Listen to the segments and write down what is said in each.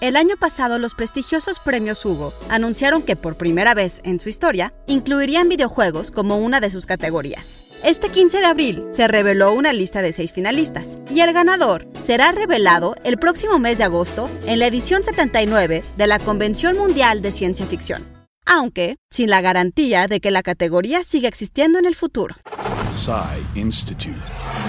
El año pasado los prestigiosos premios Hugo anunciaron que por primera vez en su historia incluirían videojuegos como una de sus categorías. Este 15 de abril se reveló una lista de seis finalistas y el ganador será revelado el próximo mes de agosto en la edición 79 de la Convención Mundial de Ciencia Ficción, aunque sin la garantía de que la categoría siga existiendo en el futuro. Psy Institute.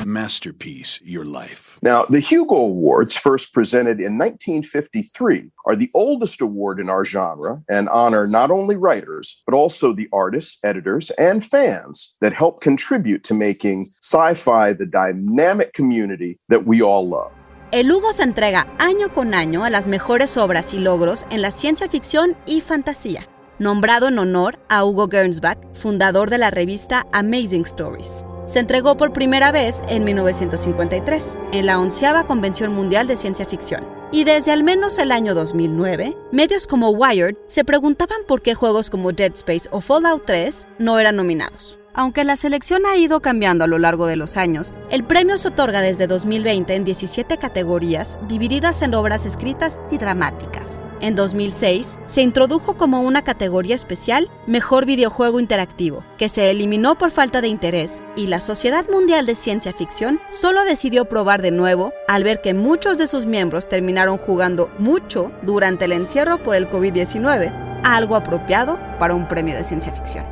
Masterpiece Your Life. Now, the Hugo Awards, first presented in 1953, are the oldest award in our genre and honor not only writers, but also the artists, editors, and fans that help contribute to making sci fi the dynamic community that we all love. El Hugo se entrega año con año a las mejores obras y logros en la ciencia ficción y fantasía, nombrado en honor a Hugo Gernsback, fundador de la revista Amazing Stories. Se entregó por primera vez en 1953, en la onceava Convención Mundial de Ciencia Ficción. Y desde al menos el año 2009, medios como Wired se preguntaban por qué juegos como Dead Space o Fallout 3 no eran nominados. Aunque la selección ha ido cambiando a lo largo de los años, el premio se otorga desde 2020 en 17 categorías divididas en obras escritas y dramáticas. En 2006 se introdujo como una categoría especial Mejor Videojuego Interactivo, que se eliminó por falta de interés, y la Sociedad Mundial de Ciencia Ficción solo decidió probar de nuevo al ver que muchos de sus miembros terminaron jugando mucho durante el encierro por el COVID-19, algo apropiado para un premio de ciencia ficción.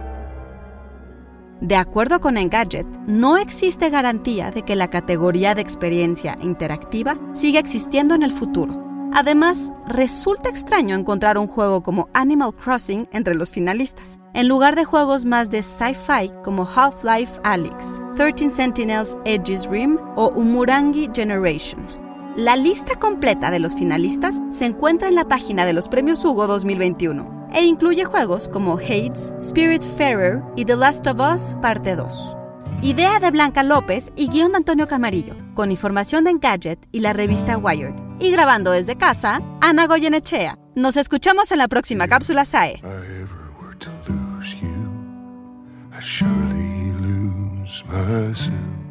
De acuerdo con Engadget, no existe garantía de que la categoría de experiencia interactiva siga existiendo en el futuro. Además, resulta extraño encontrar un juego como Animal Crossing entre los finalistas, en lugar de juegos más de sci-fi como Half-Life Alyx, 13 Sentinels Edge's Rim o Umurangi Generation. La lista completa de los finalistas se encuentra en la página de los Premios Hugo 2021 e incluye juegos como Hades, Spiritfarer y The Last of Us Parte 2. Idea de Blanca López y guion de Antonio Camarillo, con información de Engadget y la revista Wired. Y grabando desde casa, Ana Goyenechea. Nos escuchamos en la próxima cápsula SAE. Lose myself.